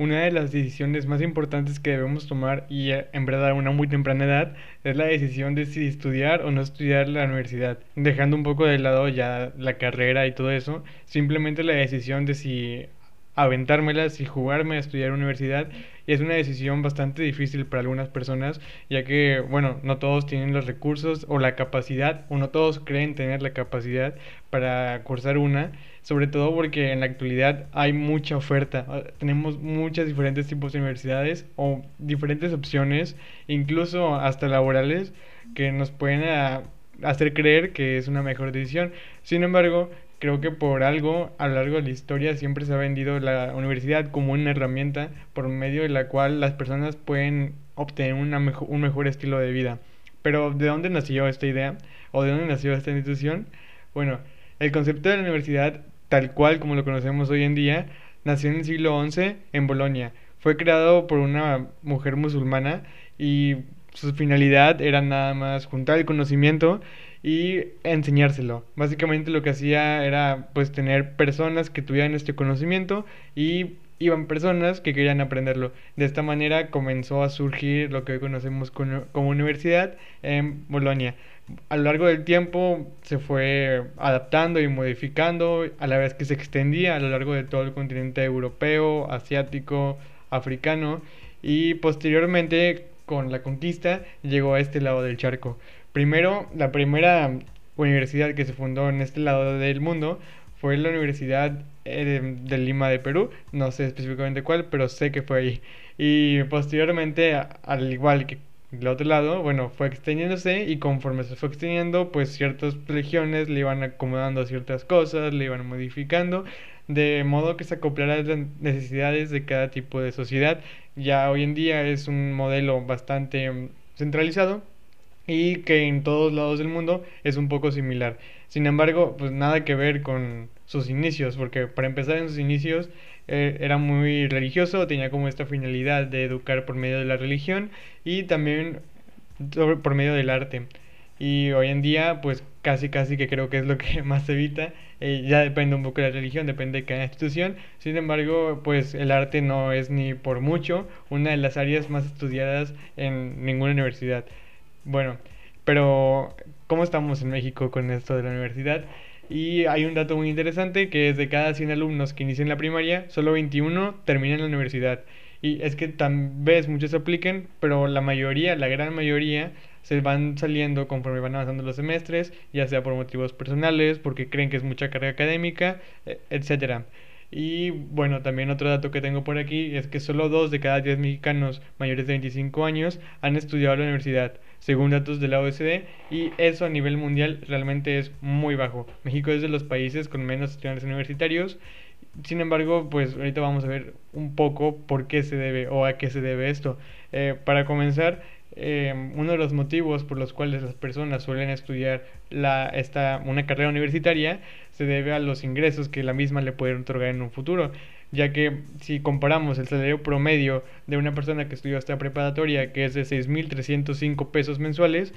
una de las decisiones más importantes que debemos tomar y eh, en verdad a una muy temprana edad es la decisión de si estudiar o no estudiar la universidad. Dejando un poco de lado ya la carrera y todo eso, simplemente la decisión de si aventármelas y jugarme a estudiar universidad y es una decisión bastante difícil para algunas personas ya que bueno no todos tienen los recursos o la capacidad o no todos creen tener la capacidad para cursar una sobre todo porque en la actualidad hay mucha oferta ah, tenemos muchas diferentes tipos de universidades o diferentes opciones incluso hasta laborales que nos pueden ah, hacer creer que es una mejor decisión sin embargo creo que por algo a lo largo de la historia siempre se ha vendido la universidad como una herramienta por medio de la cual las personas pueden obtener una un mejor estilo de vida. Pero ¿de dónde nació esta idea? ¿O de dónde nació esta institución? Bueno, el concepto de la universidad, tal cual como lo conocemos hoy en día, nació en el siglo XI en Bolonia. Fue creado por una mujer musulmana y su finalidad era nada más juntar el conocimiento y enseñárselo. Básicamente lo que hacía era pues tener personas que tuvieran este conocimiento y iban personas que querían aprenderlo. De esta manera comenzó a surgir lo que hoy conocemos como universidad en Bolonia. A lo largo del tiempo se fue adaptando y modificando a la vez que se extendía a lo largo de todo el continente europeo, asiático, africano y posteriormente con la conquista llegó a este lado del charco. Primero, la primera universidad que se fundó en este lado del mundo fue la Universidad eh, de, Lima de Perú, no sé específicamente cuál, pero sé que fue ahí. Y posteriormente, al igual que el otro lado, bueno, fue extendiéndose y conforme se fue extendiendo, pues ciertas legiones le iban acomodando ciertas cosas, le iban modificando, de modo que se acoplara a las necesidades de cada tipo de sociedad. Ya hoy en día es un modelo bastante mm, centralizado y que en todos lados del mundo es un poco similar. Sin embargo, pues nada que ver con sus inicios, porque para empezar en sus inicios era muy religioso, tenía como esta finalidad de educar por medio de la religión y también por medio del arte. Y hoy en día, pues casi casi que creo que es lo que más se evita. Eh, ya depende un poco de la religión, depende de cada institución. Sin embargo, pues el arte no es ni por mucho una de las áreas más estudiadas en ninguna universidad. Bueno, pero ¿cómo estamos en México con esto de la universidad? Y hay un dato muy interesante que es de cada 100 alumnos que inician la primaria, solo 21 terminan la universidad. Y es que tal vez muchos apliquen, pero la mayoría, la gran mayoría, se van saliendo conforme van avanzando los semestres, ya sea por motivos personales, porque creen que es mucha carga académica, e, etcétera. Y bueno, también otro dato que tengo por aquí es que solo dos de cada 10 mexicanos mayores de 25 años han estudiado en la universidad, según datos de la OECD, y eso a nivel mundial realmente es muy bajo. México es de los países con menos estudiantes universitarios. Sin embargo, pues ahorita vamos a ver un poco por qué se debe o a qué se debe esto. Eh, para comenzar, eh, uno de los motivos por los cuales las personas suelen estudiar la, esta, una carrera universitaria se debe a los ingresos que la misma le puede otorgar en un futuro, ya que si comparamos el salario promedio de una persona que estudió esta preparatoria, que es de 6.305 pesos mensuales,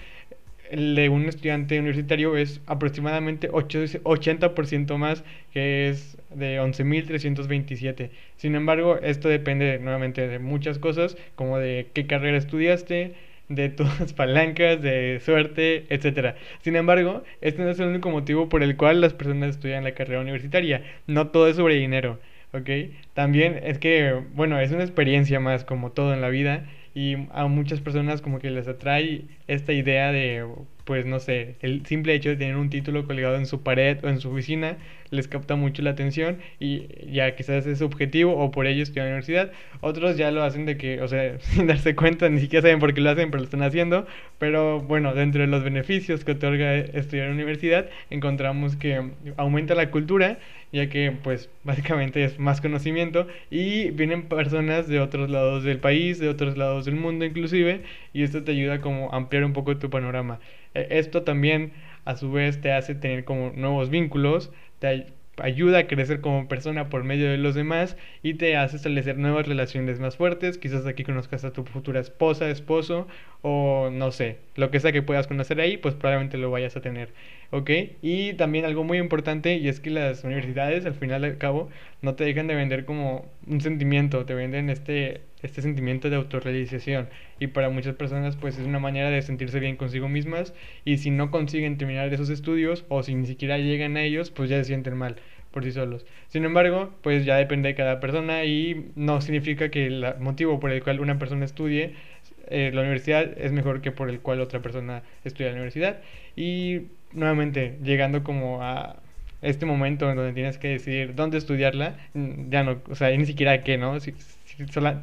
de un estudiante universitario es aproximadamente 80% más, que es de 11.327. Sin embargo, esto depende nuevamente de muchas cosas, como de qué carrera estudiaste, de tus palancas, de suerte, etc. Sin embargo, este no es el único motivo por el cual las personas estudian la carrera universitaria. No todo es sobre dinero, ¿ok? También es que, bueno, es una experiencia más como todo en la vida y a muchas personas como que les atrae esta idea de pues no sé, el simple hecho de tener un título colgado en su pared o en su oficina les capta mucho la atención y ya quizás es su objetivo o por ello estudiar en la universidad. Otros ya lo hacen de que, o sea, sin darse cuenta, ni siquiera saben por qué lo hacen, pero lo están haciendo. Pero bueno, dentro de los beneficios que otorga estudiar en la universidad, encontramos que aumenta la cultura, ya que pues básicamente es más conocimiento y vienen personas de otros lados del país, de otros lados del mundo inclusive, y esto te ayuda como a ampliar un poco tu panorama. E, esto también a su vez te hace tener como nuevos vínculos, te ayuda a crecer como persona por medio de los demás y te hace establecer nuevas relaciones más fuertes. Quizás aquí conozcas a tu futura esposa, esposo o no sé, lo que sea que puedas conocer ahí, pues probablemente lo vayas a tener. ¿Ok? Y también algo muy importante y es que las universidades al final y al cabo no te dejan de vender como un sentimiento, te venden este, este sentimiento de autorrealización y para muchas personas pues es una manera de sentirse bien consigo mismas y si no consiguen terminar esos estudios o si ni siquiera llegan a ellos pues ya se sienten mal por sí solos. Sin embargo, pues ya depende de cada persona y no significa que el motivo por el cual una persona estudie eh, la universidad es mejor que por el cual otra persona estudia la universidad. Y nuevamente, llegando como a este momento en donde tienes que decidir dónde estudiarla, mm, ya no, o sea, ni siquiera qué, ¿no?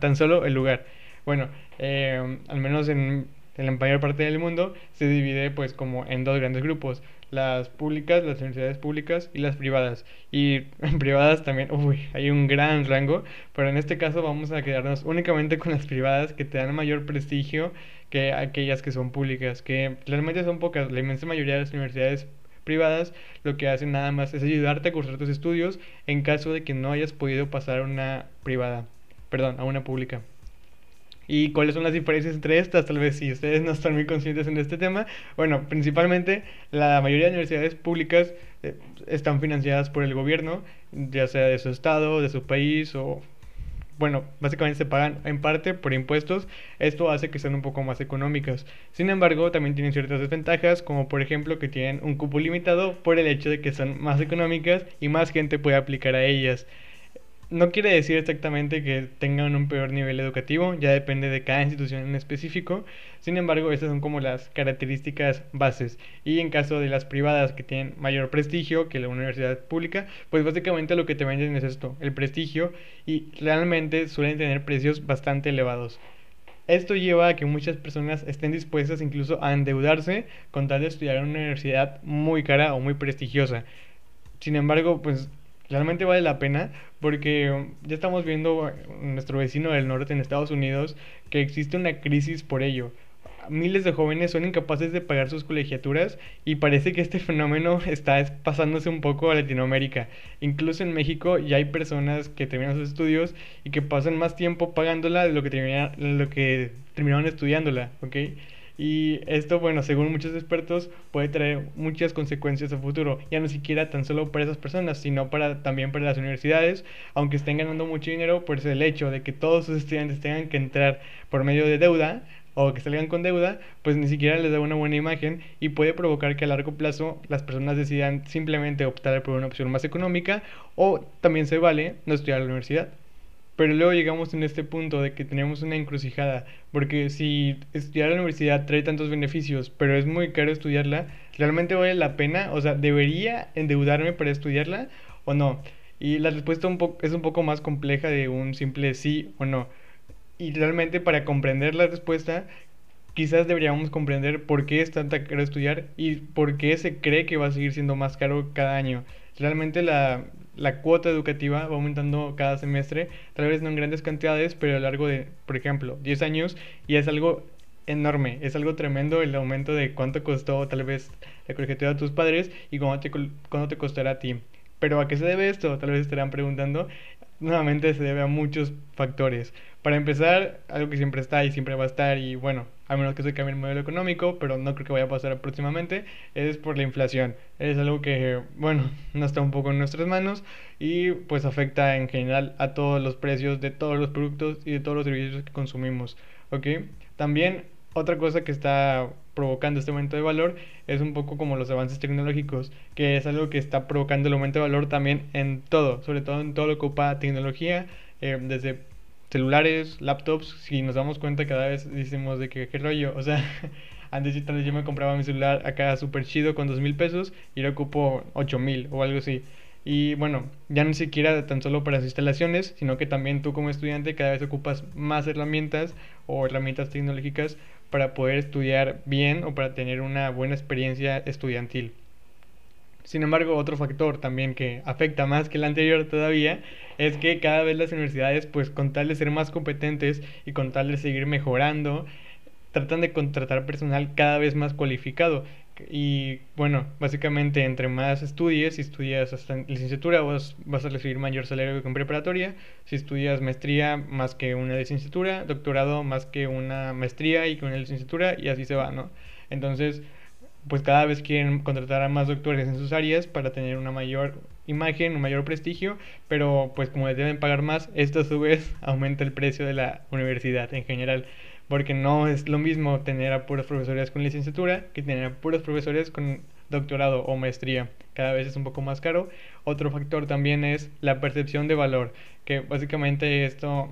Tan solo el lugar. Bueno, eh, al menos en, en la mayor parte del mundo se divide pues como en dos grandes grupos las públicas, las universidades públicas y las privadas. Y en privadas también, uy, hay un gran rango, pero en este caso vamos a quedarnos únicamente con las privadas que te dan mayor prestigio que aquellas que son públicas, que realmente son pocas. La inmensa mayoría de las universidades privadas lo que hacen nada más es ayudarte a cursar tus estudios en caso de que no hayas podido pasar a una privada, perdón, a una pública y cuáles son las diferencias entre estas, tal vez si ustedes no están muy conscientes en este tema. Bueno, principalmente la mayoría de universidades públicas eh, están financiadas por el gobierno, ya sea de su estado, de su país o bueno, básicamente se pagan en parte por impuestos, esto hace que sean un poco más económicas. Sin embargo, también tienen ciertas desventajas, como por ejemplo que tienen un cupo limitado por el hecho de que son más económicas y más gente puede aplicar a ellas no quiere decir exactamente que tengan un peor nivel educativo, ya depende de cada institución en específico. Sin embargo, estas son como las características bases. Y en caso de las privadas que tienen mayor prestigio que la universidad pública, pues básicamente lo que te venden es esto, el prestigio, y realmente suelen tener precios bastante elevados. Esto lleva a que muchas personas estén dispuestas incluso a endeudarse con tal de estudiar en una universidad muy cara o muy prestigiosa. Sin embargo, pues realmente vale la pena porque ya estamos viendo nuestro vecino del norte en Estados Unidos que existe una crisis por ello. Miles de jóvenes son incapaces de pagar sus colegiaturas y parece que este fenómeno está pasándose un poco a Latinoamérica. Incluso en México ya hay personas que terminan sus estudios y que pasan más tiempo pagándola de lo que, termina, lo que terminaron estudiándola, ¿ok? Y esto, bueno, según muchos expertos, puede traer muchas consecuencias a futuro, ya no siquiera tan solo para esas personas, sino para también para las universidades, aunque estén ganando mucho dinero, pues el hecho de que todos sus estudiantes tengan que entrar por medio de deuda o que salgan con deuda, pues ni siquiera les da una buena imagen y puede provocar que a largo plazo las personas decidan simplemente optar por una opción más económica o también se vale no estudiar en la universidad. Pero luego llegamos en este punto de que tenemos una encrucijada, porque si estudiar la universidad trae tantos beneficios, pero es muy caro estudiarla, ¿realmente vale la pena? O sea, ¿debería endeudarme para estudiarla o no? Y la respuesta un es un poco más compleja de un simple sí o no. Y realmente para comprender la respuesta, quizás deberíamos comprender por qué es tan caro estudiar y por qué se cree que va a seguir siendo más caro cada año. Realmente la, la cuota educativa va aumentando cada semestre, tal vez no en grandes cantidades, pero a lo largo de, por ejemplo, 10 años, y es algo enorme, es algo tremendo el aumento de cuánto costó tal vez la colegiatura a tus padres y cuánto te, cuánto te costará a ti. Pero ¿a qué se debe esto? Tal vez estarán preguntando. Nuevamente se debe a muchos factores. Para empezar, algo que siempre está y siempre va a estar, y bueno, a menos que se cambie el modelo económico, pero no creo que vaya a pasar próximamente, es por la inflación. Es algo que, bueno, no está un poco en nuestras manos y pues afecta en general a todos los precios de todos los productos y de todos los servicios que consumimos. ¿Ok? También otra cosa que está provocando este aumento de valor es un poco como los avances tecnológicos, que es algo que está provocando el aumento de valor también en todo, sobre todo en todo lo que ocupa tecnología, eh, desde celulares, laptops, si nos damos cuenta cada vez decimos de que qué rollo, o sea, antes yo me compraba mi celular acá súper chido con dos mil pesos y ahora ocupo ocho mil o algo así. Y bueno, ya ni siquiera tan solo para las instalaciones, sino que también tú como estudiante cada vez ocupas más herramientas o herramientas tecnológicas para poder estudiar bien o para tener una buena experiencia estudiantil. Sin embargo, otro factor también que afecta más que el anterior todavía es que cada vez las universidades, pues con tal de ser más competentes y con tal de seguir mejorando, tratan de contratar personal cada vez más cualificado. Y bueno, básicamente entre más estudies, si estudias hasta licenciatura vas, vas a recibir mayor salario que en preparatoria, si estudias maestría más que una licenciatura, doctorado más que una maestría y con una licenciatura y así se va, ¿no? Entonces, pues cada vez quieren contratar a más doctores en sus áreas para tener una mayor imagen, un mayor prestigio, pero pues como deben pagar más, esto a su vez aumenta el precio de la universidad en general, porque no es lo mismo tener a puros profesores con licenciatura que tener a puros profesores con doctorado o maestría. Cada vez es un poco más caro. Otro factor también es la percepción de valor, que básicamente esto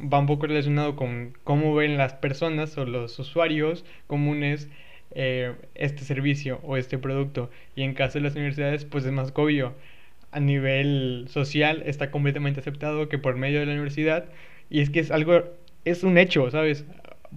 va un poco relacionado con cómo ven las personas o los usuarios comunes eh, este servicio o este producto. Y en caso de las universidades, pues es más obvio. A nivel social está completamente aceptado que por medio de la universidad, y es que es algo, es un hecho, ¿sabes?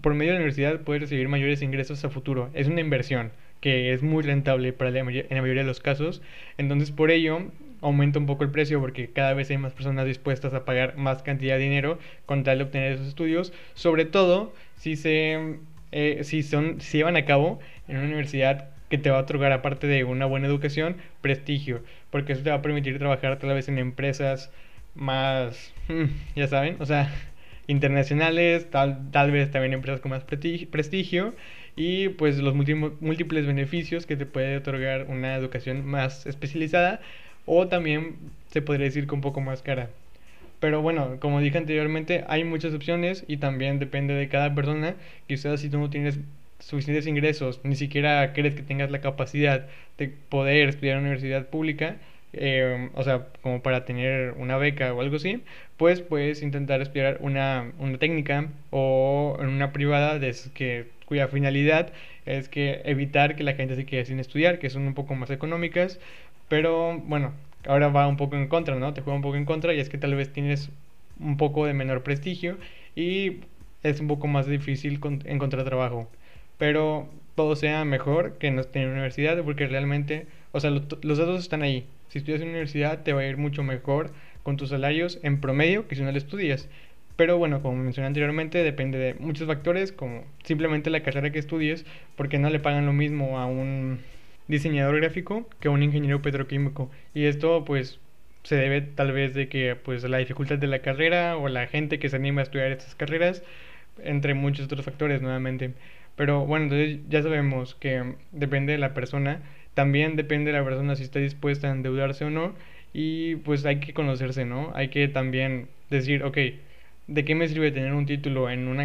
Por medio de la universidad puedes recibir mayores ingresos a futuro. Es una inversión que es muy rentable para la, en la mayoría de los casos. Entonces, por ello, aumenta un poco el precio porque cada vez hay más personas dispuestas a pagar más cantidad de dinero con tal de obtener esos estudios, sobre todo si se eh, si son si llevan a cabo en una universidad que te va a otorgar aparte de una buena educación, prestigio, porque eso te va a permitir trabajar tal vez en empresas más, mm, ya saben, o sea, internacionales, tal, tal vez también empresas con más prestigio y pues los múltiples beneficios que te puede otorgar una educación más especializada o también se podría decir que un poco más cara. Pero bueno, como dije anteriormente, hay muchas opciones y también depende de cada persona. Quizás si tú no tienes suficientes ingresos, ni siquiera crees que tengas la capacidad de poder estudiar en una universidad pública, eh, o sea, como para tener una beca o algo así, pues puedes intentar estudiar una, una técnica o en una privada de que, cuya finalidad es que evitar que la gente se quede sin estudiar, que son un poco más económicas, pero bueno, ahora va un poco en contra, ¿no? Te juega un poco en contra y es que tal vez tienes un poco de menor prestigio y es un poco más difícil encontrar trabajo. Pero todo sea mejor que no esté en universidad porque realmente, o sea, los datos están ahí. Si estudias en universidad te va a ir mucho mejor con tus salarios en promedio que si no lo estudias. Pero bueno, como mencioné anteriormente, depende de muchos factores, como simplemente la carrera que estudies, porque no le pagan lo mismo a un diseñador gráfico que un ingeniero petroquímico. Y esto pues se debe tal vez de que pues la dificultad de la carrera o la gente que se anima a estudiar estas carreras, entre muchos otros factores nuevamente. Pero bueno, entonces ya sabemos que depende de la persona, también depende de la persona si está dispuesta a endeudarse o no y pues hay que conocerse, ¿no? Hay que también decir, ok, ¿de qué me sirve tener un título en una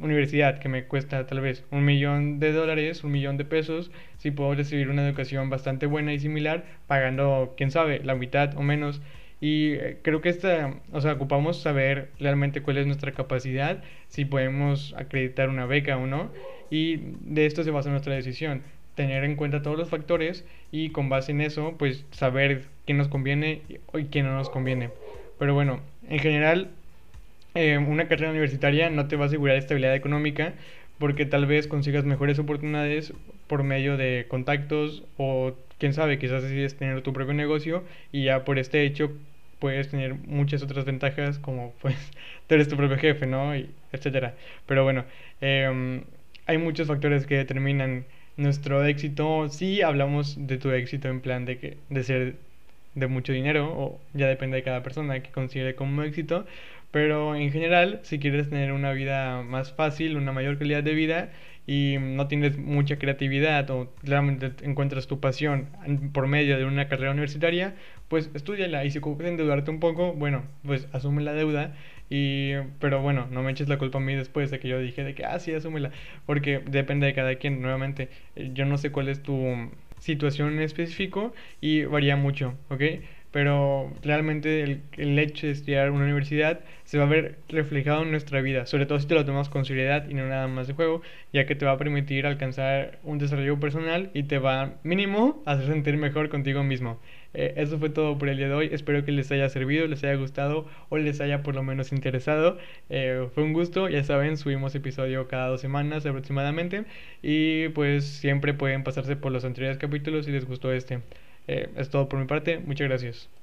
universidad que me cuesta tal vez un millón de dólares, un millón de pesos, si puedo recibir una educación bastante buena y similar, pagando, quién sabe, la mitad o menos. Y eh, creo que esta, o sea, ocupamos saber realmente cuál es nuestra capacidad, si podemos acreditar una beca o no, y de esto se basa nuestra decisión, tener en cuenta todos los factores y con base en eso, pues saber qué nos conviene y qué no nos conviene. Pero bueno, en general eh, una carrera universitaria no te va a asegurar estabilidad económica porque tal vez consigas mejores oportunidades por medio de contactos o quién sabe, quizás decides tener tu propio negocio y ya por este hecho puedes tener muchas otras ventajas como pues tú eres tu propio jefe, ¿no? Y etcétera. Pero bueno, em, hay muchos factores que determinan nuestro éxito. Si hablamos de tu éxito en plan de que de ser de mucho dinero o ya depende de cada persona que considere como éxito, pero en general, si quieres tener una vida más fácil, una mayor calidad de vida y no tienes mucha creatividad o realmente encuentras tu pasión por medio de una carrera universitaria, pues estudiala. Y si ocupas endeudarte un poco, bueno, pues asume la deuda. Y pero bueno, no me eches la culpa a mí después de que yo dije de que ah sí, asúmela, porque depende de cada quien, nuevamente, eh, yo no sé cuál es tu situación en específico y varía mucho, ¿ok? Pero realmente el, el, hecho de estudiar una universidad se va a ver reflejado en nuestra vida, sobre todo si te lo tomas con seriedad y no nada más de juego, ya que te va a permitir alcanzar un desarrollo personal y te va mínimo a hacer sentir mejor contigo mismo. Eh, eso fue todo por el día de hoy, espero que les haya servido, les haya gustado o les haya por lo menos interesado. Eh, fue un gusto, ya saben, subimos episodio cada dos semanas aproximadamente y pues siempre pueden pasarse por los anteriores capítulos si les gustó este. Eh, es todo por mi parte. Muchas gracias.